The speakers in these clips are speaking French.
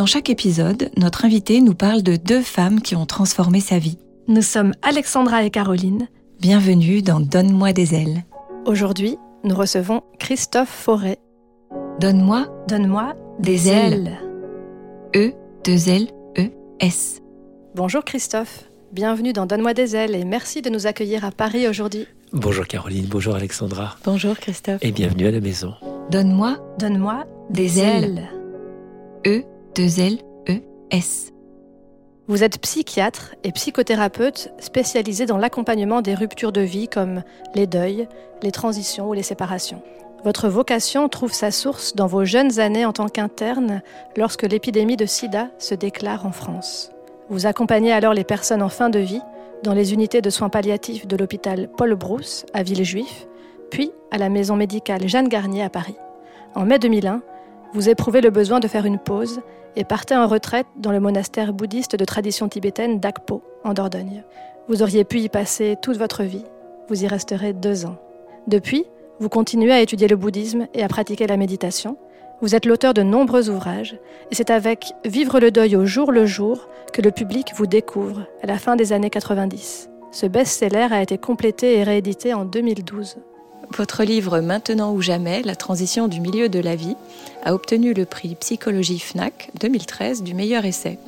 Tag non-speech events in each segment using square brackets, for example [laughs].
Dans chaque épisode, notre invité nous parle de deux femmes qui ont transformé sa vie. Nous sommes Alexandra et Caroline. Bienvenue dans Donne-moi des ailes. Aujourd'hui, nous recevons Christophe Forêt. Donne-moi Donne-moi des ailes. E, deux L, E, S. Bonjour Christophe. Bienvenue dans Donne-moi des ailes et merci de nous accueillir à Paris aujourd'hui. Bonjour Caroline, bonjour Alexandra. Bonjour Christophe. Et bienvenue à la maison. Donne-moi Donne-moi des ailes. E, deux L, E, Vous êtes psychiatre et psychothérapeute spécialisé dans l'accompagnement des ruptures de vie comme les deuils, les transitions ou les séparations. Votre vocation trouve sa source dans vos jeunes années en tant qu'interne lorsque l'épidémie de sida se déclare en France. Vous accompagnez alors les personnes en fin de vie dans les unités de soins palliatifs de l'hôpital Paul Brousse à Villejuif, puis à la maison médicale Jeanne Garnier à Paris. En mai 2001, vous éprouvez le besoin de faire une pause et partez en retraite dans le monastère bouddhiste de tradition tibétaine d'Akpo, en Dordogne. Vous auriez pu y passer toute votre vie. Vous y resterez deux ans. Depuis, vous continuez à étudier le bouddhisme et à pratiquer la méditation. Vous êtes l'auteur de nombreux ouvrages, et c'est avec Vivre le deuil au jour le jour que le public vous découvre à la fin des années 90. Ce best-seller a été complété et réédité en 2012. Votre livre Maintenant ou jamais, la transition du milieu de la vie, a obtenu le prix Psychologie FNAC 2013 du meilleur essai.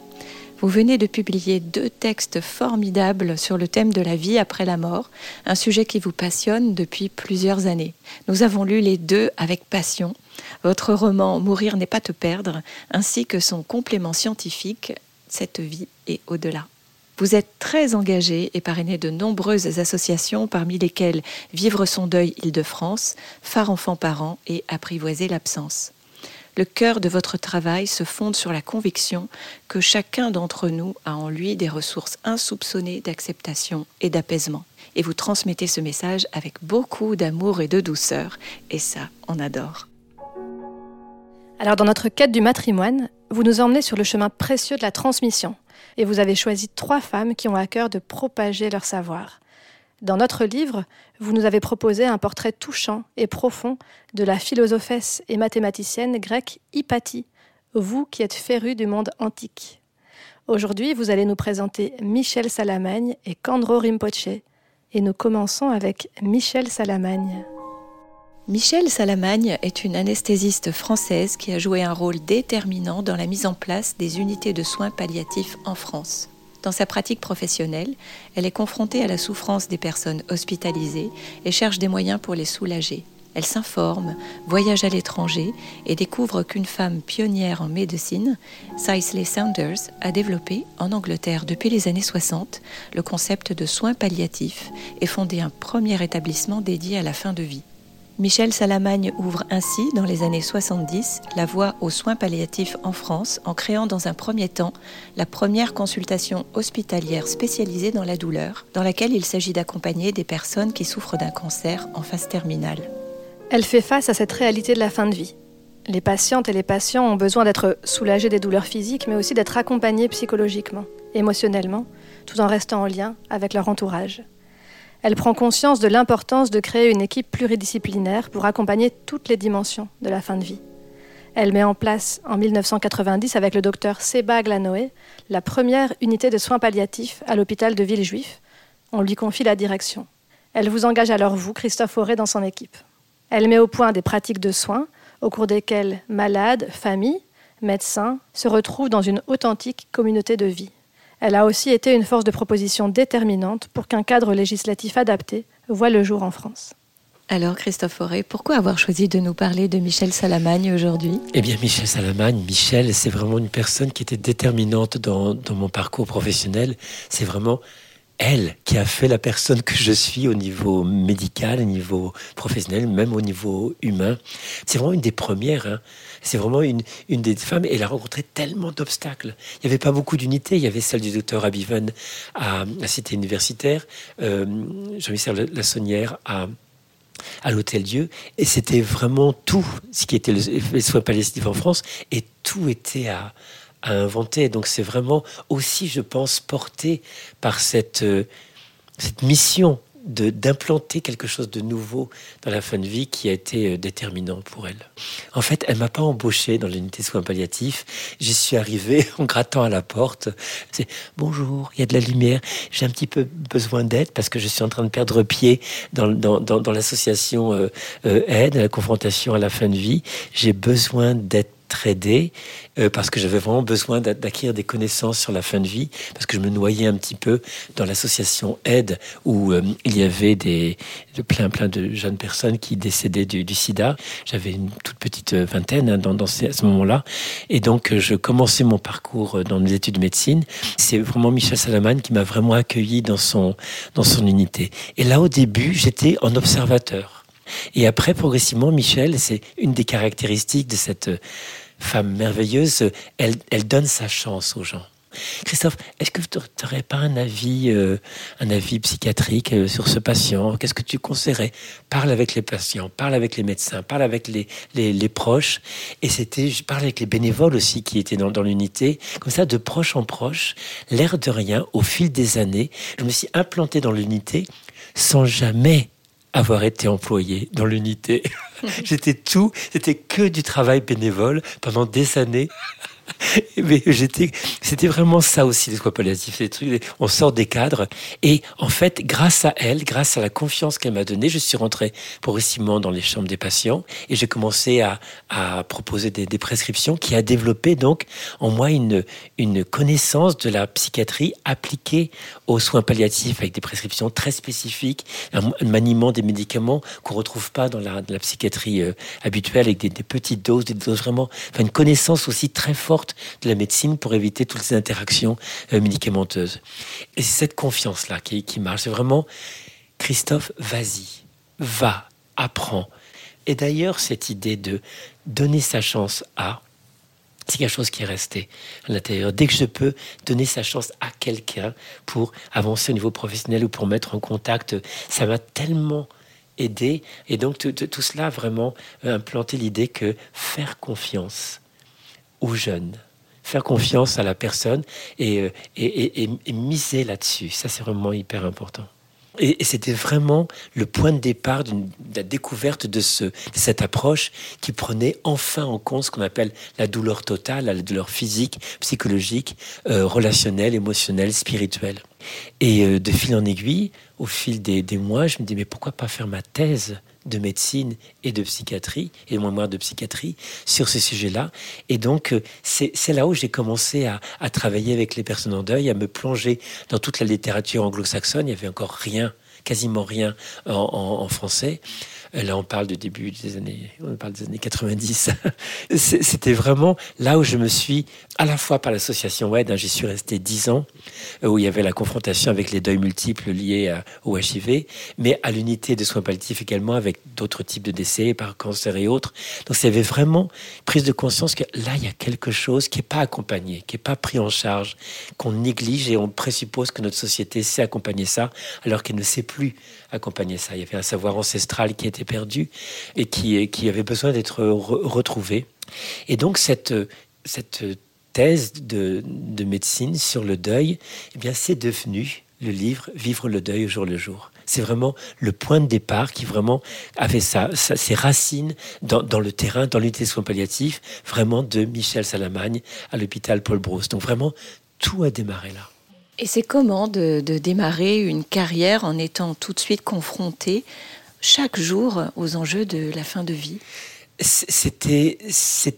Vous venez de publier deux textes formidables sur le thème de la vie après la mort, un sujet qui vous passionne depuis plusieurs années. Nous avons lu les deux avec passion. Votre roman Mourir n'est pas te perdre, ainsi que son complément scientifique, Cette vie et au-delà. Vous êtes très engagé et parrainé de nombreuses associations, parmi lesquelles Vivre son deuil Île-de-France, Phare enfants parents et Apprivoiser l'absence. Le cœur de votre travail se fonde sur la conviction que chacun d'entre nous a en lui des ressources insoupçonnées d'acceptation et d'apaisement. Et vous transmettez ce message avec beaucoup d'amour et de douceur, et ça, on adore. Alors dans notre quête du matrimoine, vous nous emmenez sur le chemin précieux de la transmission, et vous avez choisi trois femmes qui ont à cœur de propager leur savoir. Dans notre livre, vous nous avez proposé un portrait touchant et profond de la philosophesse et mathématicienne grecque Hypatie, vous qui êtes féru du monde antique. Aujourd'hui, vous allez nous présenter Michel Salamagne et Kandro Rinpoche, et nous commençons avec Michel Salamagne. Michel Salamagne est une anesthésiste française qui a joué un rôle déterminant dans la mise en place des unités de soins palliatifs en France. Dans sa pratique professionnelle, elle est confrontée à la souffrance des personnes hospitalisées et cherche des moyens pour les soulager. Elle s'informe, voyage à l'étranger et découvre qu'une femme pionnière en médecine, Cicely Saunders, a développé, en Angleterre depuis les années 60, le concept de soins palliatifs et fondé un premier établissement dédié à la fin de vie. Michel Salamagne ouvre ainsi, dans les années 70, la voie aux soins palliatifs en France en créant dans un premier temps la première consultation hospitalière spécialisée dans la douleur, dans laquelle il s'agit d'accompagner des personnes qui souffrent d'un cancer en phase terminale. Elle fait face à cette réalité de la fin de vie. Les patientes et les patients ont besoin d'être soulagés des douleurs physiques, mais aussi d'être accompagnés psychologiquement, émotionnellement, tout en restant en lien avec leur entourage. Elle prend conscience de l'importance de créer une équipe pluridisciplinaire pour accompagner toutes les dimensions de la fin de vie. Elle met en place en 1990 avec le docteur Seba Glanoé la première unité de soins palliatifs à l'hôpital de Villejuif. On lui confie la direction. Elle vous engage alors, vous, Christophe Auré, dans son équipe. Elle met au point des pratiques de soins au cours desquelles malades, familles, médecins se retrouvent dans une authentique communauté de vie. Elle a aussi été une force de proposition déterminante pour qu'un cadre législatif adapté voie le jour en France. Alors Christophe Auré, pourquoi avoir choisi de nous parler de Michel Salamagne aujourd'hui? Eh bien Michel Salamagne, Michel, c'est vraiment une personne qui était déterminante dans, dans mon parcours professionnel. C'est vraiment elle qui a fait la personne que je suis au niveau médical, au niveau professionnel, même au niveau humain. C'est vraiment une des premières. Hein. C'est vraiment une, une des femmes. Elle a rencontré tellement d'obstacles. Il n'y avait pas beaucoup d'unités. Il y avait celle du docteur Abiven à la cité universitaire, euh, Jean-Michel Lassonnière à à l'Hôtel Dieu. Et c'était vraiment tout ce qui était les soins en France. Et tout était à, à inventer. Donc c'est vraiment aussi, je pense, porté par cette, euh, cette mission d'implanter quelque chose de nouveau dans la fin de vie qui a été euh, déterminant pour elle. En fait, elle m'a pas embauché dans l'unité soins palliatifs. J'y suis arrivé [laughs] en grattant à la porte. C'est bonjour, il y a de la lumière. J'ai un petit peu besoin d'aide parce que je suis en train de perdre pied dans, dans, dans, l'association euh, aide, la confrontation à la fin de vie. J'ai besoin d'être aidé euh, parce que j'avais vraiment besoin d'acquérir des connaissances sur la fin de vie parce que je me noyais un petit peu dans l'association Aide où euh, il y avait des plein plein de jeunes personnes qui décédaient du, sida. J'avais une toute petite vingtaine hein, dans, à ce moment-là et donc euh, je commençais mon parcours dans mes études de médecine. C'est vraiment Michel Salaman qui m'a vraiment accueilli dans son dans son unité. Et là au début j'étais en observateur. Et après, progressivement, Michel, c'est une des caractéristiques de cette femme merveilleuse, elle, elle donne sa chance aux gens. Christophe, est-ce que tu n'aurais pas un avis, euh, un avis psychiatrique euh, sur ce patient? Qu'est-ce que tu conseillerais? Parle avec les patients, parle avec les médecins, parle avec les, les, proches. Et c'était, je parle avec les bénévoles aussi qui étaient dans, dans l'unité. Comme ça, de proche en proche, l'air de rien, au fil des années, je me suis implanté dans l'unité sans jamais avoir été employé dans l'unité. [laughs] J'étais tout, c'était que du travail bénévole pendant des années. Mais j'étais, c'était vraiment ça aussi les soins palliatifs, trucs. On sort des cadres et en fait, grâce à elle, grâce à la confiance qu'elle m'a donnée, je suis rentré progressivement dans les chambres des patients et j'ai commencé à, proposer des, prescriptions qui a développé donc en moi une connaissance de la psychiatrie appliquée aux soins palliatifs avec des prescriptions très spécifiques, un, maniement des médicaments qu'on retrouve pas dans la, psychiatrie euh, habituelle avec des, petites doses, des doses vraiment, enfin une connaissance aussi très forte de la médecine pour éviter toutes ces interactions euh, médicamenteuses. Et c'est cette confiance-là qui, qui marche. C'est vraiment, Christophe, vas-y, va, apprends. Et d'ailleurs, cette idée de donner sa chance à, c'est quelque chose qui est resté à l'intérieur. Dès que je peux donner sa chance à quelqu'un pour avancer au niveau professionnel ou pour mettre en contact, ça m'a tellement aidé. Et donc tout, tout cela a vraiment euh, implanté l'idée que faire confiance, aux jeunes. Faire confiance à la personne et, euh, et, et, miser là-dessus. Ça, c'est vraiment hyper important. Et, c'était vraiment le point de départ de la découverte de, ce, cette approche qui prenait enfin en compte ce qu'on appelle la douleur totale, la douleur physique, psychologique, euh, relationnelle, émotionnelle, spirituelle. Et euh, de fil en aiguille, au fil des, des mois, je me dis mais pourquoi pas faire ma thèse de médecine et de psychiatrie, et de mémoire de psychiatrie, sur ce sujet-là. Et donc, euh, c'est là où j'ai commencé à, travailler avec les personnes en deuil, à me plonger dans toute la littérature anglo-saxonne. Il n'y avait encore rien, quasiment rien en, français. Là, on parle du début des années, on parle des années 90. [laughs] C'était vraiment là où je me suis, à la fois par l'association WED, hein, j'y suis resté dix ans, euh, où il y avait la confrontation avec les deuils multiples liés au HIV, mais à l'unité de soins palliatifs également avec d'autres types de décès par cancer et autres. Donc, il y avait vraiment prise de conscience que là, il y a quelque chose qui n'est pas accompagné, qui n'est pas pris en charge, qu'on néglige et on présuppose que notre société sait accompagner ça, alors qu'elle ne sait plus accompagner ça. Il y avait un savoir ancestral qui était perdu et qui, qui avait besoin d'être retrouvé. Et donc cette, cette thèse de, de médecine sur le deuil, eh bien c'est devenu le livre Vivre le deuil au jour le jour. C'est vraiment le point de départ qui vraiment avait sa, ses racines dans, le terrain, dans l'unité de soins palliatifs, vraiment de Michel Salamagne à l'hôpital Paul Brousse. Donc vraiment, tout a démarré là. Et c'est comment de, démarrer une carrière en étant tout de suite confronté chaque jour aux enjeux de la fin de vie? C'était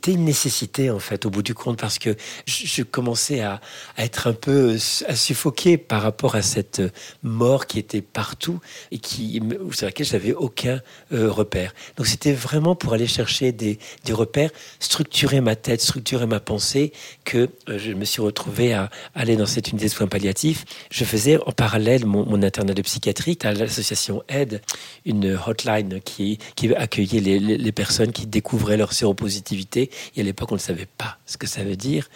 une nécessité en fait au bout du compte parce que je, commençais à, être un peu à suffoquer par rapport à cette mort qui était partout et qui sur laquelle j'avais aucun euh, repère. Donc c'était vraiment pour aller chercher des, repères, structurer ma tête, structurer ma pensée que euh, je me suis retrouvé à aller dans cette unité de soins palliatifs. Je faisais en parallèle mon, internat de psychiatrie à l'association Aide, une hotline qui qui accueillait les, les personnes qui découvraient leur séropositivité. Et à l'époque, on ne savait pas ce que ça veut dire.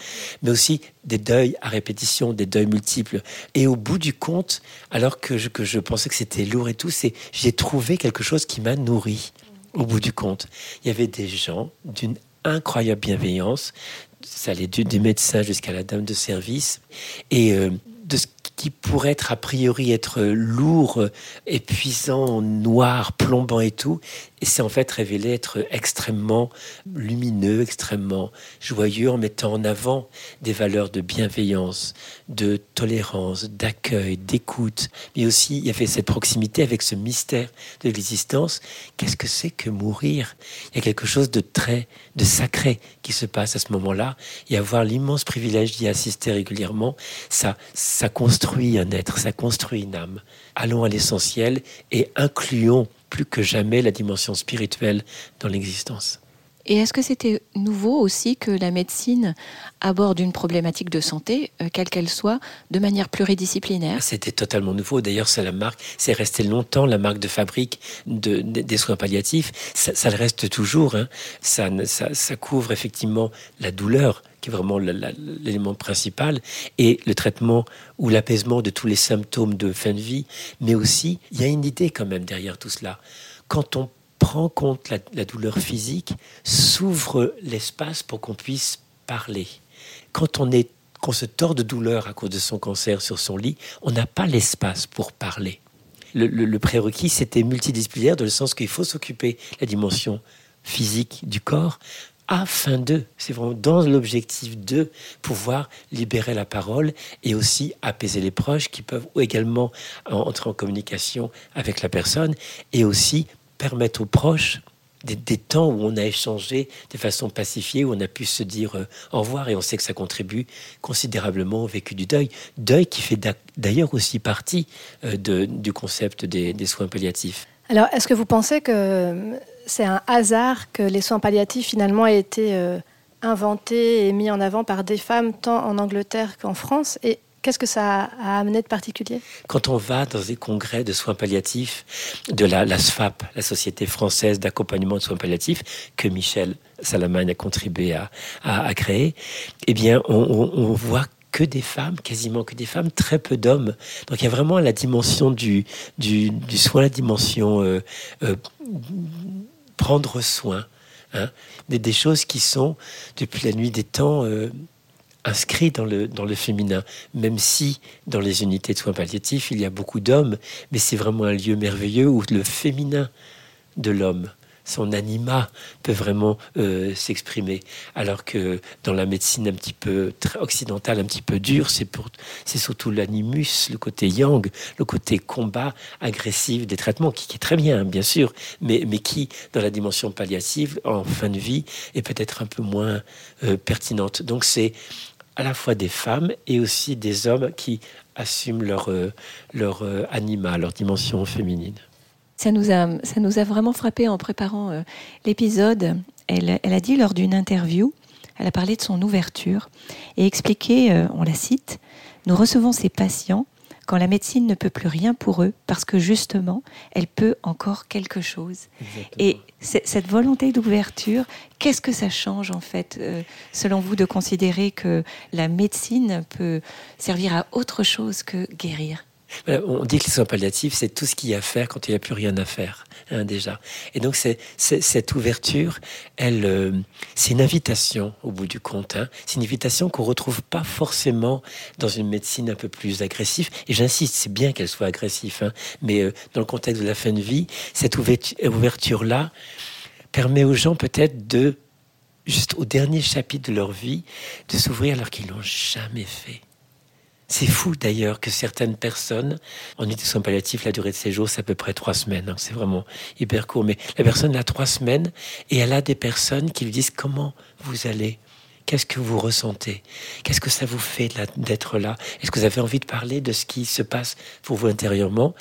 Mais aussi des deuils à répétition, des deuils multiples. Et au bout du compte, alors que je, que je pensais que c'était lourd et tout, c'est j'ai trouvé quelque chose qui m'a nourri. Au bout du compte, il y avait des gens d'une incroyable bienveillance. Ça allait du, des médecins jusqu'à la dame de service. Et euh, de ce qui pourrait être a priori être lourd, épuisant, noir, plombant et tout, et c'est en fait révélé être extrêmement lumineux, extrêmement joyeux, en mettant en avant des valeurs de bienveillance, de tolérance, d'accueil, d'écoute. Mais aussi, il y avait cette proximité avec ce mystère de l'existence. Qu'est-ce que c'est que mourir? Il y a quelque chose de très, de sacré qui se passe à ce moment-là. Et avoir l'immense privilège d'y assister régulièrement, ça, ça construit un être, ça construit une âme. Allons à l'essentiel et incluons plus que jamais la dimension spirituelle dans l'existence. Et est-ce que c'était nouveau aussi que la médecine aborde une problématique de santé, euh, quelle qu'elle soit, de manière pluridisciplinaire? C'était totalement nouveau. D'ailleurs, c'est la marque, c'est resté longtemps la marque de fabrique de, des soins palliatifs. Ça, le reste toujours. Hein. Ça, ça, ça couvre effectivement la douleur, qui est vraiment l'élément principal, et le traitement ou l'apaisement de tous les symptômes de fin de vie. Mais aussi, il y a une idée quand même derrière tout cela. Quand on prend compte la, la douleur physique, s'ouvre l'espace pour qu'on puisse parler. Quand on est qu'on se tord de douleur à cause de son cancer sur son lit, on n'a pas l'espace pour parler. Le, le prérequis, c'était multidisciplinaire, dans le sens qu'il faut s'occuper de la dimension physique du corps, afin de, c'est vraiment dans l'objectif de pouvoir libérer la parole et aussi apaiser les proches qui peuvent également entrer en communication avec la personne et aussi permettre aux proches des, temps où on a échangé de façon pacifiée, où on a pu se dire euh, au revoir et on sait que ça contribue considérablement au vécu du deuil. Deuil qui fait d'ailleurs aussi partie euh, de, du concept des, des soins palliatifs. Alors, est-ce que vous pensez que c'est un hasard que les soins palliatifs finalement aient été euh, inventés et mis en avant par des femmes tant en Angleterre qu'en France Et Qu'est-ce que ça a amené de particulier? Quand on va dans des congrès de soins palliatifs de la, SFAP, la Société française d'accompagnement de soins palliatifs, que Michel Salamagne a contribué à, créer, eh bien, on, voit que des femmes, quasiment que des femmes, très peu d'hommes. Donc il y a vraiment la dimension du soin, la dimension euh, euh, prendre soin. Hein, des, choses qui sont, depuis la nuit des temps, euh, inscrites dans le, dans le féminin, même si dans les unités de soins palliatifs, il y a beaucoup d'hommes, mais c'est vraiment un lieu merveilleux où le féminin de l'homme son anima peut vraiment euh, s'exprimer. Alors que dans la médecine un petit peu occidentale, un petit peu dure, c'est pour, c'est surtout l'animus, le côté yang, le côté combat agressif des traitements, qui, est très bien, bien sûr, mais, mais qui, dans la dimension palliative, en fin de vie, est peut-être un peu moins euh, pertinente. Donc c'est à la fois des femmes et aussi des hommes qui assument leur, euh, leur anima, leur dimension féminine. Ça nous a, ça nous a vraiment frappé en préparant euh, l'épisode. Elle, elle, a dit lors d'une interview, elle a parlé de son ouverture et expliqué, euh, on la cite, nous recevons ces patients quand la médecine ne peut plus rien pour eux, parce que justement, elle peut encore quelque chose. Et cette volonté d'ouverture, qu'est-ce que ça change en fait, euh, selon vous, de considérer que la médecine peut servir à autre chose que guérir? On dit que les soins palliatifs, c'est tout ce qu'il y a à faire quand il n'y a plus rien à faire, hein, déjà. Et donc, c'est, cette ouverture, euh, c'est une invitation au bout du compte. Hein. C'est une invitation qu'on retrouve pas forcément dans une médecine un peu plus agressive. Et j'insiste, c'est bien qu'elle soit agressive, hein, mais euh, dans le contexte de la fin de vie, cette ouverture-là permet aux gens peut-être de, juste au dernier chapitre de leur vie, de s'ouvrir alors qu'ils l'ont jamais fait C'est fou d'ailleurs que certaines personnes, en de soins palliatifs, la durée de séjour, c'est à peu près trois semaines. Hein. c'est vraiment hyper court. Mais la personne a trois semaines et elle a des personnes qui lui disent comment vous allez? Qu'est-ce que vous ressentez? Qu'est-ce que ça vous fait d'être là? Est-ce que vous avez envie de parler de ce qui se passe pour vous intérieurement?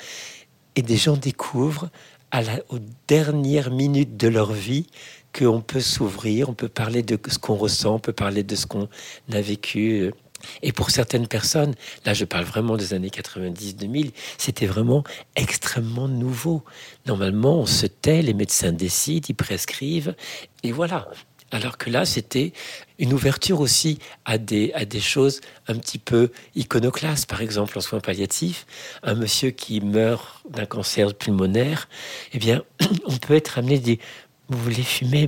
Et des gens découvrent à la, aux dernières minutes de leur vie qu'on peut s'ouvrir, on peut parler de ce qu'on ressent, on peut parler de ce qu'on a vécu. Et pour certaines personnes, là je parle vraiment des années 90-2000, c'était vraiment extrêmement nouveau. Normalement, on se tait, les médecins décident, ils prescrivent, et voilà. Alors que là, c'était une ouverture aussi à des, à des choses un petit peu iconoclastes. Par exemple, en soins palliatifs, un monsieur qui meurt d'un cancer pulmonaire, eh bien, [clears throat] on peut être amené à dire, vous voulez fumer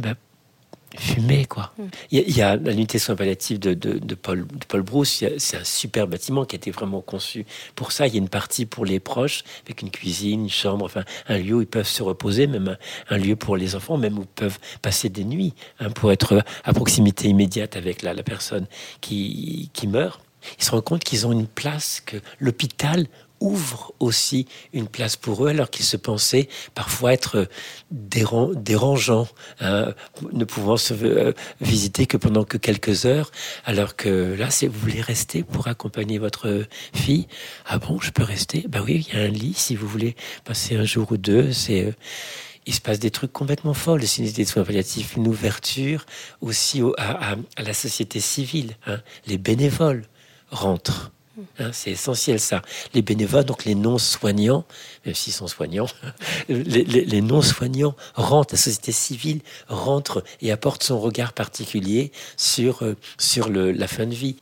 fumer, quoi. Mm. Il y, a, l'unité soins palliatifs de, de, Paul, de Paul Brousse, c'est un super bâtiment qui a été vraiment conçu pour ça. Il y a une partie pour les proches, avec une cuisine, une chambre, enfin un lieu où ils peuvent se reposer, même un, lieu pour les enfants, même où ils peuvent passer des nuits, hein, pour être à proximité immédiate avec la, la personne qui, qui meurt. Ils se rendent compte qu'ils ont une place, que l'hôpital ouvre aussi une place pour eux alors qu'ils se pensaient parfois être dérangeants, hein, ne pouvant se euh, visiter que pendant que quelques heures, alors que là, c'est vous voulez rester pour accompagner votre fille? Ah bon, je peux rester? Ben oui, il y a un lit si vous voulez passer un jour ou deux. C'est euh, il se passe des trucs complètement folles. C'est une idée de soins palliatifs, une ouverture aussi à, la société civile. Hein. Les bénévoles rentrent. Hein, c'est essentiel ça. Les bénévoles, donc les non-soignants, même s'ils sont soignants, [laughs] les, non-soignants rentrent, la société civile rentre et apporte son regard particulier sur, euh, sur la fin de vie.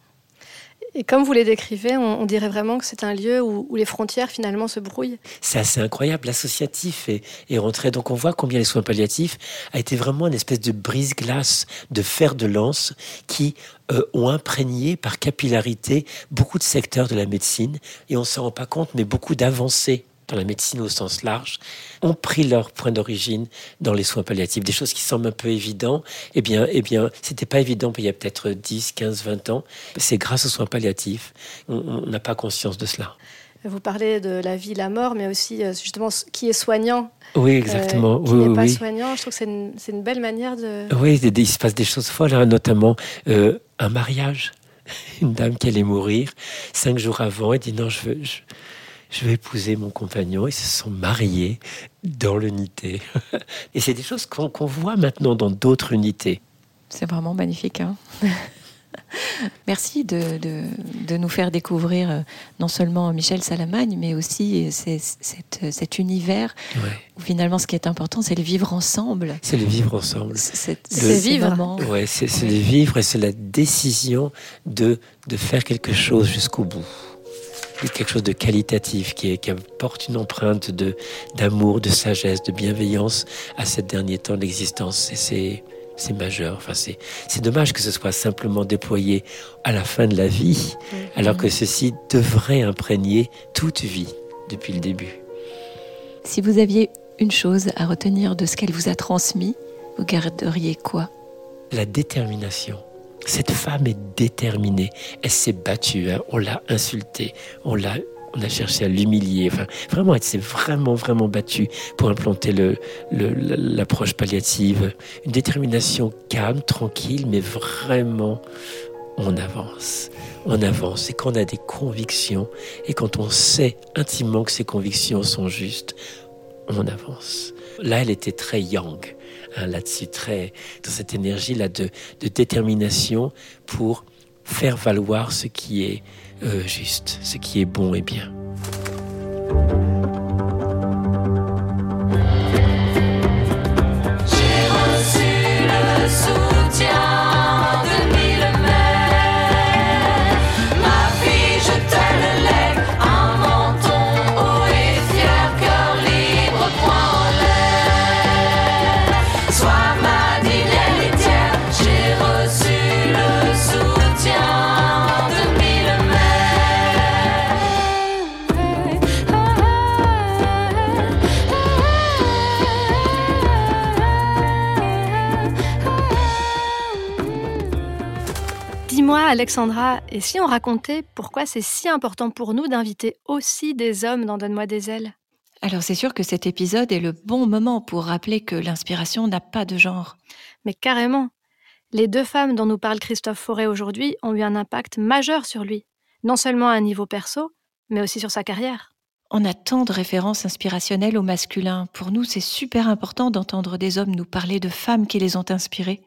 Et comme vous les décrivez, on, dirait vraiment que c'est un lieu où, les frontières finalement se brouillent. C'est assez incroyable. L'associatif est, est, rentré. Donc on voit combien les soins palliatifs a été vraiment une espèce de brise-glace, de fer de lance qui euh, ont imprégné par capillarité beaucoup de secteurs de la médecine. Et on ne s'en rend pas compte, mais beaucoup d'avancées dans la médecine au sens large, ont pris leur point d'origine dans les soins palliatifs. Des choses qui semblent un peu évidentes, eh bien, eh bien, c'était pas évident il y a peut-être 10, 15, 20 ans. C'est grâce aux soins palliatifs. On n'a pas conscience de cela. Vous parlez de la vie, la mort, mais aussi euh, justement qui est soignant. Oui, exactement. Euh, qui n'est pas soignant. Je trouve que c'est une, belle manière de. Oui, il se passe des choses folles, hein, notamment euh, un mariage. [laughs] Une dame qui allait mourir cinq jours avant, et dit non, je veux, je vais épouser mon compagnon. Ils se sont mariés dans l'unité. [laughs] Et c'est des choses qu'on voit maintenant dans d'autres unités. C'est vraiment magnifique. Hein [laughs] [laughs] Merci de, de, nous faire découvrir euh, non seulement Michel Salamagne, mais aussi cet univers où finalement ce qui est important, c'est le vivre ensemble. C'est le vivre ensemble. C'est vivre. Ouais, c'est le vivre et c'est la décision de, de faire quelque chose jusqu'au bout quelque chose de qualitatif, qui, qui apporte une empreinte de d'amour, de sagesse, de bienveillance à ces derniers temps d'existence. Et c'est c'est majeur. Enfin, c'est, c'est dommage que ce soit simplement déployé à la fin de la vie, alors que ceci devrait imprégner toute vie depuis le début. Si vous aviez une chose à retenir de ce qu'elle vous a transmis, vous garderiez quoi? La détermination. Cette femme est déterminée. Elle s'est battue. Hein. On l'a insultée. On l'a on a cherché à l'humilier. Enfin, vraiment, elle s'est vraiment, vraiment battue pour implanter l'approche palliative. Une détermination calme, tranquille, mais vraiment, on avance. On avance. Et quand on a des convictions, et quand on sait intimement que ces convictions sont justes, on avance. Là, elle était très yang. Hein, là-dessus, très dans cette énergie-là de, détermination pour faire valoir ce qui est euh, juste, ce qui est bon et bien. Dis-moi, Alexandra, et si on racontait pourquoi c'est si important pour nous d'inviter aussi des hommes dans Donne-moi des ailes? Alors c'est sûr que cet épisode est le bon moment pour rappeler que l'inspiration n'a pas de genre. Mais carrément. Les deux femmes dont nous parle Christophe Forêt aujourd'hui ont eu un impact majeur sur lui, non seulement à un niveau perso, mais aussi sur sa carrière. On a tant de références inspirationnelles au masculin. Pour nous, c'est super important d'entendre des hommes nous parler de femmes qui les ont inspirés.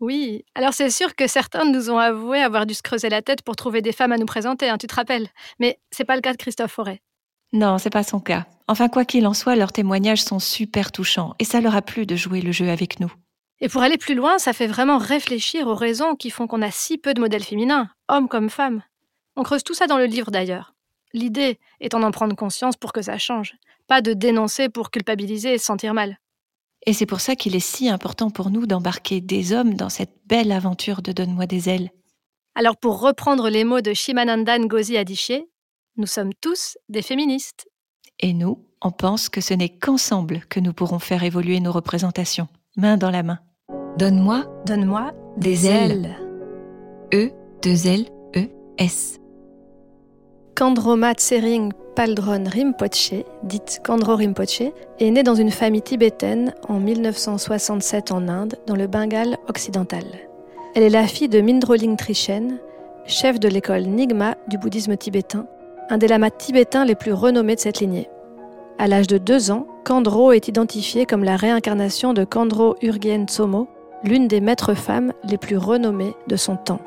Oui, alors c'est sûr que certains nous ont avoué avoir dû se creuser la tête pour trouver des femmes à nous présenter, hein, tu te rappelles. Mais c'est pas le cas de Christophe Forêt. Non, c'est pas son cas. Enfin, quoi qu'il en soit, leurs témoignages sont super touchants et ça leur a plu de jouer le jeu avec nous. Et pour aller plus loin, ça fait vraiment réfléchir aux raisons qui font qu'on a si peu de modèles féminins, hommes comme femmes. On creuse tout ça dans le livre d'ailleurs. L'idée étant d'en prendre conscience pour que ça change, pas de dénoncer pour culpabiliser et se sentir mal. Et c'est pour ça qu'il est si important pour nous d'embarquer des hommes dans cette belle aventure de Donne-moi des ailes. Alors pour reprendre les mots de Shimananda Ngozi Adichie, nous sommes tous des féministes. Et nous, on pense que ce n'est qu'ensemble que nous pourrons faire évoluer nos représentations, main dans la main. Donne-moi, donne-moi des, ailes. E, deux L, E, S. Kandroma Tsering Paldron Rinpoche, dite Kandro Rinpoche, est née dans une famille tibétaine en 1967 en Inde, dans le Bengale occidental. Elle est la fille de Mindroling Trichen, chef de l'école Nigma du bouddhisme tibétain, un des lamas tibétains les plus renommés de cette lignée. À l'âge de deux ans, Kandro est identifiée comme la réincarnation de Kandro Urgyen Tsomo, l'une des maîtres femmes les plus renommées de son temps.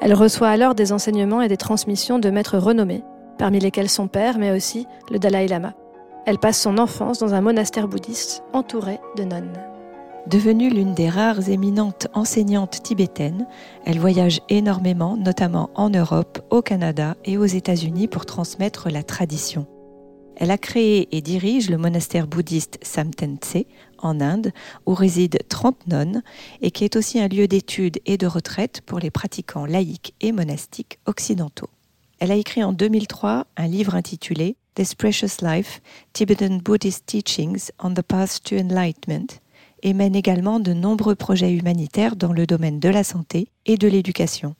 Elle reçoit alors des enseignements et des transmissions de maîtres renommés, parmi lesquels son père, mais aussi le Dalai Lama. Elle passe son enfance dans un monastère bouddhiste entouré de nonnes. Devenue l'une des rares éminentes enseignantes tibétaines, elle voyage énormément, notamment en Europe, au Canada et aux États-Unis pour transmettre la tradition. Elle a créé et dirige le monastère bouddhiste Samtentse en Inde, où résident 30 nonnes et qui est aussi un lieu d'étude et de retraite pour les pratiquants laïcs et monastiques occidentaux. Elle a écrit en 2003 un livre intitulé This Precious Life, Tibetan Buddhist Teachings on the Path to Enlightenment et mène également de nombreux projets humanitaires dans le domaine de la santé et de l'éducation.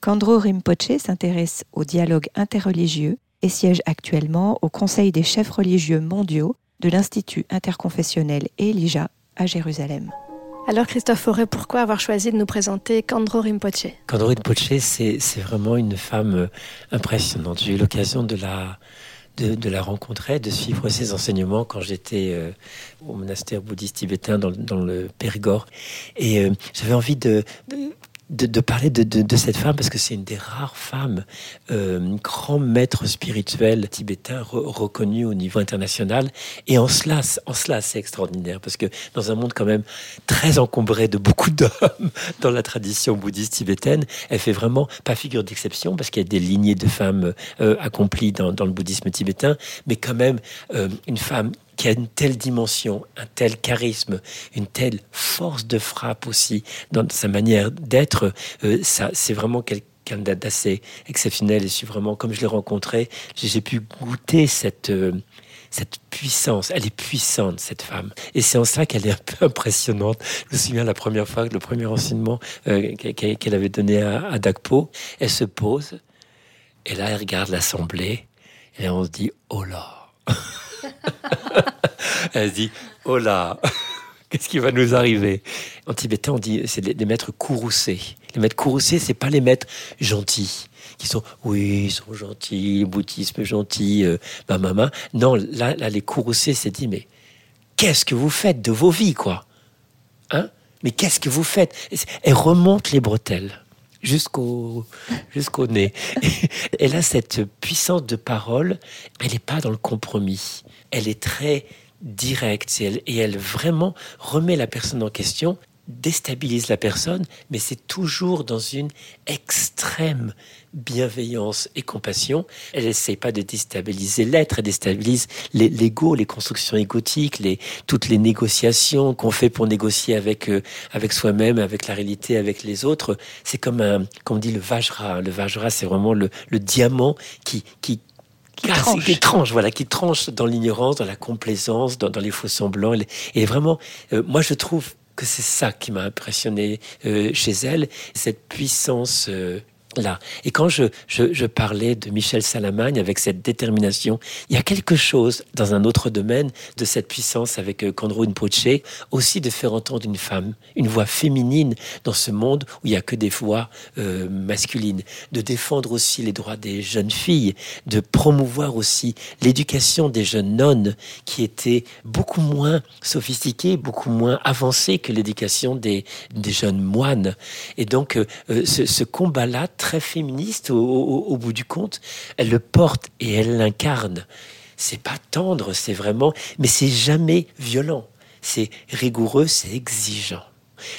Kandro Rinpoche s'intéresse au dialogue interreligieux et siège actuellement au Conseil des chefs religieux mondiaux de l'Institut interconfessionnel Elijah à Jérusalem. Alors Christophe Forêt, pourquoi avoir choisi de nous présenter Kandro Rinpoche? Kandro Rinpoche, c'est vraiment une femme euh, impressionnante. J'ai eu l'occasion de la, de, la rencontrer, de suivre ses enseignements quand j'étais euh, au monastère bouddhiste tibétain dans, le Périgord. Et euh, j'avais envie de, de, parler de, cette femme parce que c'est une des rares femmes euh, grand maître spirituel tibétain reconnu au niveau international. Et en cela en cela c'est extraordinaire parce que dans un monde quand même très encombré de beaucoup d'hommes [laughs] dans la tradition bouddhiste tibétaine elle fait vraiment pas figure d'exception parce qu'il y a des lignées de femmes euh, accomplies dans, le bouddhisme tibétain. Mais quand même euh, une femme qui a une telle dimension, un tel charisme, une telle force de frappe aussi dans sa manière d'être. Euh, ça, c'est vraiment quelqu'un d'assez exceptionnel. Et je suis vraiment, comme je l'ai rencontré, j'ai pu goûter cette euh, cette puissance. Elle est puissante, cette femme. Et c'est en ça qu'elle est un peu impressionnante. Je me souviens la première fois, le premier enseignement euh, qu'elle avait donné à, à Dagpo, elle se pose, et là, elle regarde l'assemblée, et on se dit, oh là [laughs] [laughs] Elle se dit, oh là, [laughs] qu'est-ce qui va nous arriver? En tibétain, on dit, c'est les, maîtres courroucés. Les maîtres courroucés, c'est pas les maîtres gentils qui sont, oui, ils sont gentils, bouddhisme gentil, euh, ma, Non, là, là les courroucés s'est dit, mais qu'est-ce que vous faites de vos vies, quoi? Hein? Mais qu'est-ce que vous faites? Elle remonte les bretelles jusqu'au jusqu'au nez. [laughs] Elle a cette puissance de parole, elle n'est pas dans le compromis. Elle est très directe et elle, vraiment remet la personne en question déstabilise la personne, mais c'est toujours dans une extrême bienveillance et compassion. Elle n'essaie pas de déstabiliser l'être, elle déstabilise l'ego, les, constructions égotiques, toutes les négociations qu'on fait pour négocier avec, euh, avec soi-même, avec la réalité, avec les autres. C'est comme un, comme on dit le Vajra. Le Vajra, c'est vraiment le, le diamant qui, qui, qui, tranche. voilà, qui tranche dans l'ignorance, dans la complaisance, dans, les faux semblants. Et vraiment, euh, moi, je trouve que c'est ça qui m'a impressionné euh, chez elle, cette puissance là. Et quand je, parlais de Michel Salamagne avec cette détermination, il y a quelque chose dans un autre domaine de cette puissance avec euh, Kandro Npoche, aussi de faire entendre une femme, une voix féminine dans ce monde où il n'y a que des voix euh, masculines, de défendre aussi les droits des jeunes filles, de promouvoir aussi l'éducation des jeunes nonnes qui étaient beaucoup moins sophistiquées, beaucoup moins avancées que l'éducation des, jeunes moines. Et donc euh, ce combat-là très féministe au, bout du compte. Elle le porte et elle l'incarne. C'est pas tendre, c'est vraiment, mais c'est jamais violent. C'est rigoureux, c'est exigeant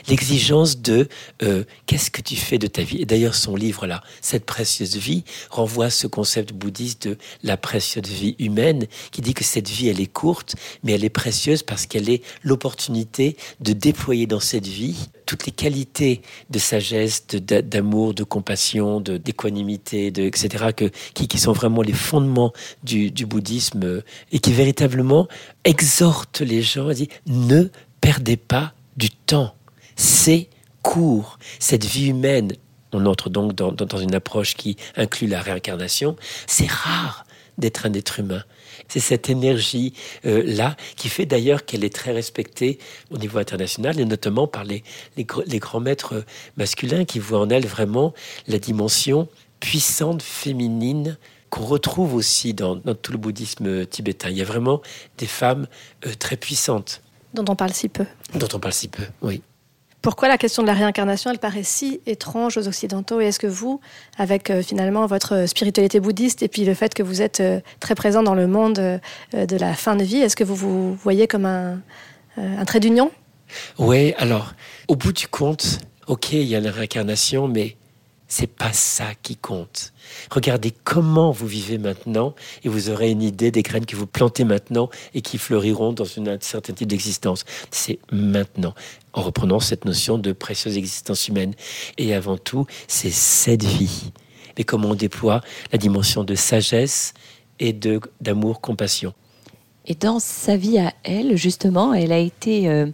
l'exigence de euh, qu'est-ce que tu fais de ta vie? Et d'ailleurs, son livre là, cette précieuse vie, renvoie à ce concept bouddhiste de la précieuse vie humaine, qui dit que cette vie, elle est courte, mais elle est précieuse parce qu'elle est l'opportunité de déployer dans cette vie toutes les qualités de sagesse, d'amour, de, compassion, d'équanimité, etc., que, qui, sont vraiment les fondements du, du bouddhisme et qui véritablement exhortent les gens à dire ne perdez pas du temps c'est court. Cette vie humaine, on entre donc dans, une approche qui inclut la réincarnation, c'est rare d'être un être humain. C'est cette énergie-là euh, qui fait d'ailleurs qu'elle est très respectée au niveau international et notamment par les, les, grands maîtres masculins qui voient en elle vraiment la dimension puissante féminine qu'on retrouve aussi dans, tout le bouddhisme tibétain. Il y a vraiment des femmes euh, très puissantes. Dont on parle si peu. Dont on parle si peu, oui. Pourquoi la question de la réincarnation, elle paraît si étrange aux Occidentaux Et est-ce que vous, avec euh, finalement votre spiritualité bouddhiste et puis le fait que vous êtes euh, très présent dans le monde euh, de la fin de vie, est-ce que vous vous voyez comme un, un trait d'union? Oui, alors, au bout du compte, ok, il y a la réincarnation, mais c'est pas ça qui compte. Regardez comment vous vivez maintenant et vous aurez une idée des graines que vous plantez maintenant et qui fleuriront dans une, un certain type d'existence. C'est maintenant, en reprenant cette notion de précieuse existence humaine. Et avant tout, c'est cette vie. Mais comment on déploie la dimension de sagesse et de d'amour, compassion. Et dans sa vie à elle, justement, elle a été euh,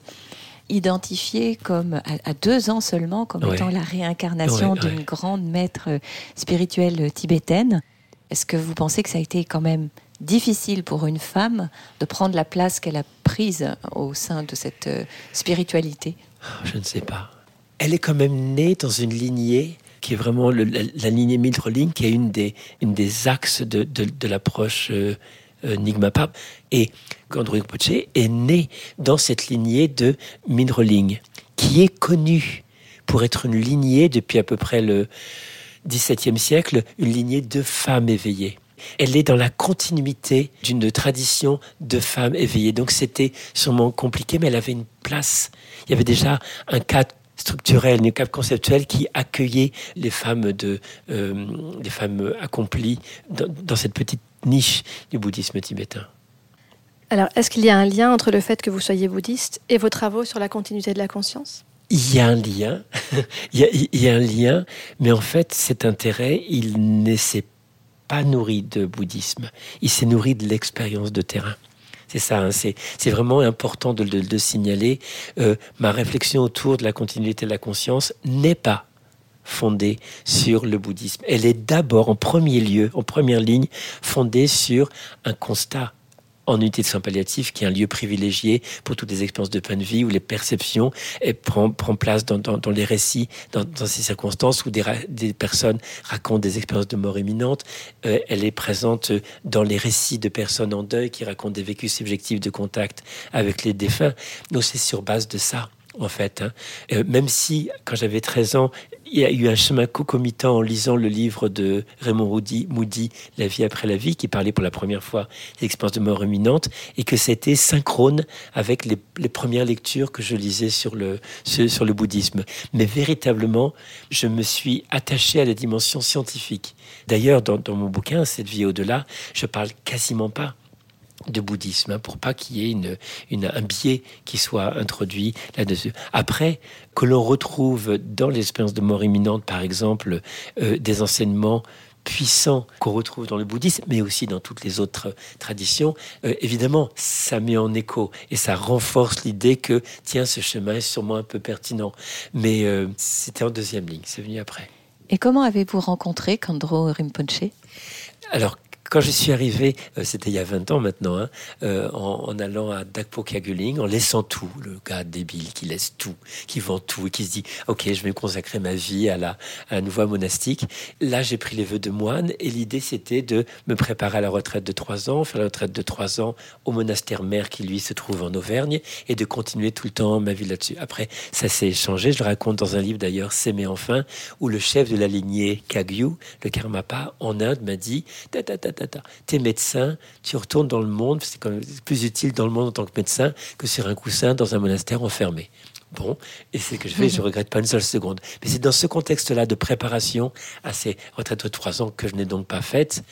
identifié comme à, deux ans seulement comme étant la réincarnation d'une grande maître spirituelle tibétaine. Est-ce que vous pensez que ça a été quand même difficile pour une femme de prendre la place qu'elle a prise au sein de cette euh, spiritualité? Je ne sais pas. Elle est quand même née dans une lignée qui est vraiment la, lignée Mildred qui est une des, une des axes de, de, l'approche euh, euh, Nigma Pap. Et Gandru Poche est né dans cette lignée de Minroling, qui est connue pour être une lignée depuis à peu près le XVIIe siècle, une lignée de femmes éveillées. Elle est dans la continuité d'une tradition de femmes éveillées. Donc c'était sûrement compliqué, mais elle avait une place. Il y avait déjà un cadre structurel, un cadre conceptuel qui accueillait les femmes de, euh, les femmes accomplies dans cette petite niche du bouddhisme tibétain. Alors, est-ce qu'il y a un lien entre le fait que vous soyez bouddhiste et vos travaux sur la continuité de la conscience? Il y a un lien, [laughs] il, y a, un lien, mais en fait, cet intérêt, il ne s'est pas nourri de bouddhisme, il s'est nourri de l'expérience de terrain. C'est ça, hein, c'est vraiment important de le signaler. Euh, ma réflexion autour de la continuité de la conscience n'est pas fondée sur le bouddhisme. Elle est d'abord, en premier lieu, en première ligne, fondée sur un constat en unité de soins palliatifs, qui est un lieu privilégié pour toutes les expériences de fin de vie, où les perceptions prennent prend, place dans, les récits, dans, ces circonstances où des, personnes racontent des expériences de mort imminente. Euh, elle est présente dans les récits de personnes en deuil qui racontent des vécus subjectifs de contact avec les défunts. Donc c'est sur base de ça en fait. Hein. Euh, même si, quand j'avais 13 ans, il y a eu un chemin concomitant en lisant le livre de Raymond Moody, La vie après la vie, qui parlait pour la première fois des expériences de mort imminente, et que c'était synchrone avec les, premières lectures que je lisais sur le, sur le bouddhisme. Mais véritablement, je me suis attaché à la dimension scientifique. D'ailleurs, dans mon bouquin, Cette vie au-delà, je parle quasiment pas de bouddhisme, hein, pour pas qu'il y ait une, une, un biais qui soit introduit là-dessus. Après, que l'on retrouve dans l'expérience de mort imminente, par exemple, euh, des enseignements puissants qu'on retrouve dans le bouddhisme, mais aussi dans toutes les autres traditions, euh, évidemment, ça met en écho et ça renforce l'idée que, tiens, ce chemin est sûrement un peu pertinent. Mais euh, c'était en deuxième ligne, c'est venu après. Et comment avez-vous rencontré Kandro Rinpoche? Alors, quand je suis arrivé, euh, c'était il y a 20 ans maintenant, hein, euh, en, allant à Dakpo Kaguling, en laissant tout, le gars débile qui laisse tout, qui vend tout et qui se dit Ok, je vais consacrer ma vie à la, à voie monastique. Là, j'ai pris les vœux de moine et l'idée c'était de me préparer à la retraite de 3 ans, faire la retraite de 3 ans au monastère mère qui lui se trouve en Auvergne et de continuer tout le temps ma vie là-dessus. Après, ça s'est changé. Je le raconte dans un livre d'ailleurs, S'aimer enfin, où le chef de la lignée Kagyu, le Karmapa, en Inde, m'a dit ta, ta, ta, tu es médecin, tu retournes dans le monde, c'est plus utile dans le monde en tant que médecin que sur un coussin dans un monastère enfermé. Bon, et c'est ce que je fais, je regrette pas une seule seconde. Mais c'est dans ce contexte-là de préparation à ces retraites de trois ans que je n'ai donc pas faites,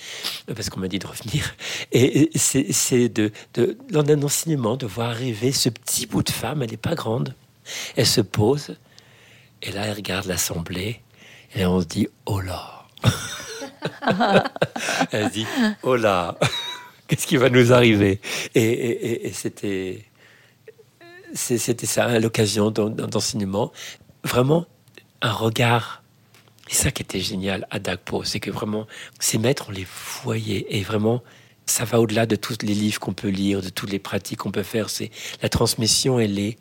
parce qu'on m'a dit de revenir. Et c'est de, de, dans un enseignement de voir arriver ce petit bout de femme, elle n'est pas grande, elle se pose, et là elle regarde l'assemblée, et on se dit, oh là [laughs] Elle dit Oh là, qu'est-ce qui va nous arriver? Et, c'était, c'était ça, hein, l'occasion d'enseignement. Vraiment un regard. Et ça qui était génial à Dagpo, c'est que vraiment, ces maîtres, on les voyait. Et vraiment, ça va au-delà de tous les livres qu'on peut lire, de toutes les pratiques qu'on peut faire. C'est la transmission, elle est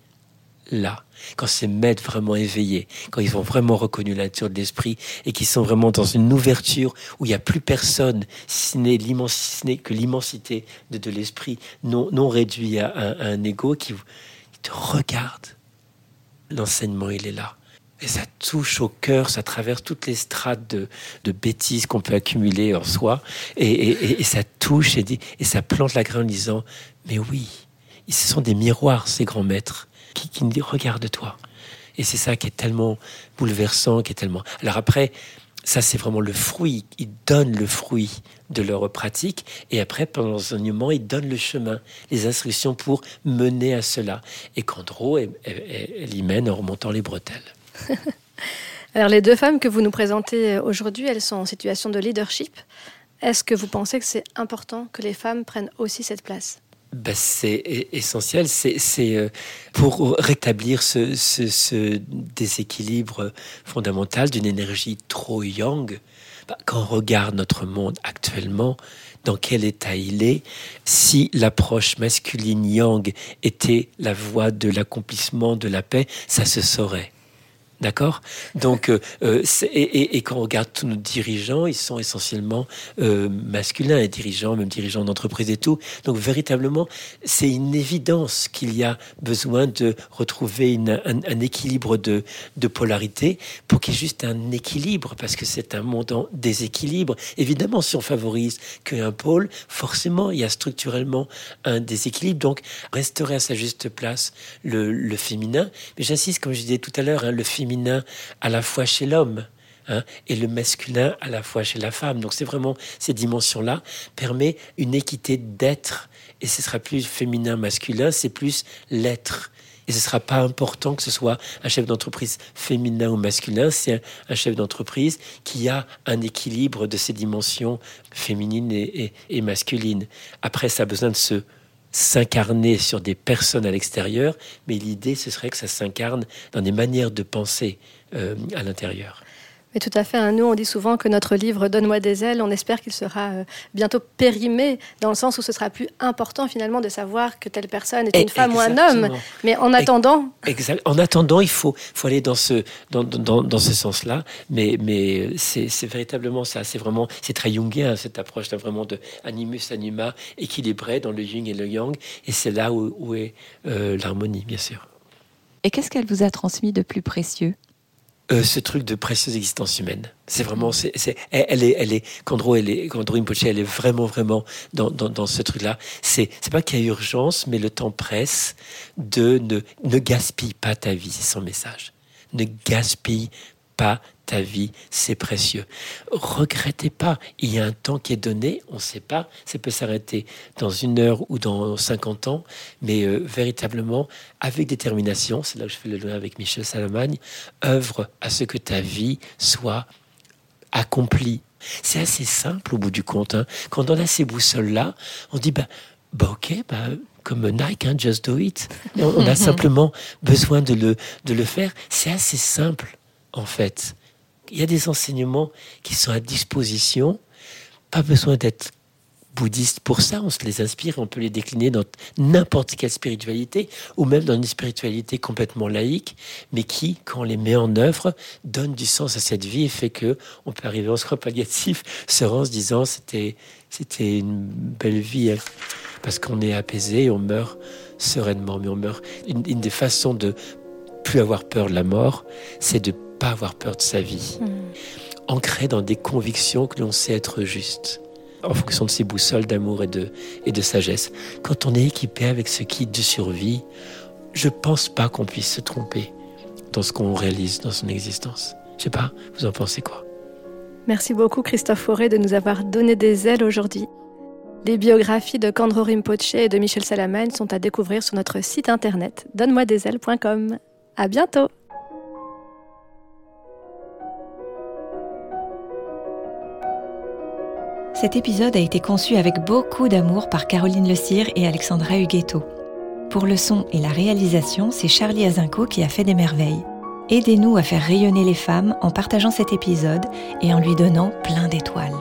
là, quand ces maîtres vraiment éveillés, quand ils ont vraiment reconnu la nature de l'esprit et qui sont vraiment dans une ouverture où il n'y a plus personne, si ce n'est que l'immensité de, l'esprit, non, non réduit à, un ego qui, te regarde. L'enseignement, il est là. Et ça touche au cœur, ça traverse toutes les strates de, bêtises qu'on peut accumuler en soi. Et, ça touche et, et ça plante la graine en disant, mais oui, ce sont des miroirs, ces grands maîtres qui, qui me dit regarde-toi. Et c'est ça qui est tellement bouleversant, qui est tellement. Alors après, ça c'est vraiment le fruit. Ils donnent le fruit de leur pratique et après, pendant l'enseignement, ils donnent le chemin, les instructions pour mener à cela. Et Candro, elle, elle y mène en remontant les bretelles. [laughs] Alors les deux femmes que vous nous présentez aujourd'hui, elles sont en situation de leadership. Est-ce que vous pensez que c'est important que les femmes prennent aussi cette place? Ben, c'est essentiel. C'est euh, pour rétablir ce, déséquilibre fondamental d'une énergie trop yang. Ben, quand on regarde notre monde actuellement, dans quel état il est, si l'approche masculine yang était la voie de l'accomplissement de la paix, ça se saurait. D'accord Donc, euh, euh, et, quand on regarde tous nos dirigeants, ils sont essentiellement euh, masculins, les dirigeants, même dirigeants d'entreprise et tout. Donc, véritablement, c'est une évidence qu'il y a besoin de retrouver un, équilibre de, polarité pour qu'il y ait juste un équilibre, parce que c'est un monde en déséquilibre. Évidemment, si on favorise qu'un pôle, forcément, il y a structurellement un déséquilibre. Donc, resterait à sa juste place le, le féminin. Mais j'insiste, comme je disais tout à l'heure, hein, le féminin à la fois chez l'homme. Hein, et le masculin à la fois chez la femme. Donc c'est vraiment ces dimensions-là permet une équité d'être et ce sera plus féminin masculin, c'est plus l'être. Et ce sera pas important que ce soit un chef d'entreprise féminin ou masculin, c'est un, chef d'entreprise qui a un équilibre de ces dimensions féminines et, et masculines. Après, ça a besoin de se s'incarner sur des personnes à l'extérieur, mais l'idée, ce serait que ça s'incarne dans des manières de penser euh, à l'intérieur. Mais tout à fait. Hein. Nous, on dit souvent que notre livre Donne-moi des ailes, on espère qu'il sera euh, bientôt périmé, dans le sens où ce sera plus important finalement de savoir que telle personne est une femme ou un homme. Mais en attendant. Exact. En attendant, il faut, faut aller dans ce, dans, dans, dans ce sens-là. Mais, mais c'est véritablement ça. C'est vraiment, c'est très jungien cette approche là, vraiment de animus anima équilibré dans le yin et le yang. Et c'est là où, où est euh, l'harmonie, bien sûr. Et qu'est-ce qu'elle vous a transmis de plus précieux? Euh, ce truc de précieuse existence humaine. C'est vraiment, c'est, elle, est, elle est, Kandro, elle est, Kandro elle est vraiment, vraiment dans, dans, dans ce truc-là. C'est, c'est pas qu'il y a urgence, mais le temps presse de ne, ne gaspille pas ta vie, c'est son message. Ne gaspille pas ta vie, c'est précieux. Regrettez pas, il y a un temps qui est donné, on ne sait pas, ça peut s'arrêter dans une heure ou dans 50 ans, mais euh, véritablement, avec détermination, c'est là que je fais le lien avec Michel Salamagne, œuvre à ce que ta vie soit accomplie. C'est assez simple au bout du compte. Hein. Quand on a ces boussoles-là, on dit, bah, bah ok, bah, comme Nike, hein, just do it. On, a [laughs] simplement besoin de le, de le faire. C'est assez simple, en fait Il y a des enseignements qui sont à disposition, pas besoin d'être bouddhistes pour ça, on se les inspire, on peut les décliner dans n'importe quelle spiritualité, ou même dans une spiritualité complètement laïque, mais qui, quand on les met en œuvre, donne du sens à cette vie et fait que on peut arriver en soins palliatif, se rend en se disant c'était c'était une belle vie, hein. parce qu'on est apaisé et on meurt sereinement, mais on meurt. Une, une, des façons de plus avoir peur de la mort, c'est de pas avoir peur de sa vie, ancré dans des convictions que l'on sait être justes en fonction de ses boussoles d'amour et de, et de sagesse. Quand on est équipé avec ce kit de survie, je pense pas qu'on puisse se tromper dans ce qu'on réalise dans son existence. Je sais pas, vous en pensez quoi? Merci beaucoup Christophe Fauré de nous avoir donné des ailes aujourd'hui. Les biographies de Kandro Rinpoche et de Michel Salamane sont à découvrir sur notre site internet donne-moi-des-ailes.com. À bientôt! Cet épisode a été conçu avec beaucoup d'amour par Caroline Le Cire et Alexandra Huguetto. Pour le son et la réalisation, c'est Charlie Azinco qui a fait des merveilles. Aidez-nous à faire rayonner les femmes en partageant cet épisode et en lui donnant plein d'étoiles.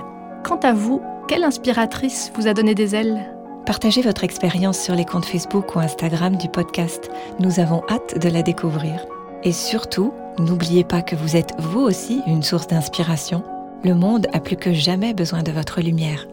Quant à vous, quelle inspiratrice vous a donné des ailes? Partagez votre expérience sur les comptes Facebook ou Instagram du podcast. Nous avons hâte de la découvrir. Et surtout, n'oubliez pas que vous êtes vous aussi une source d'inspiration le monde a plus que jamais besoin de votre lumière.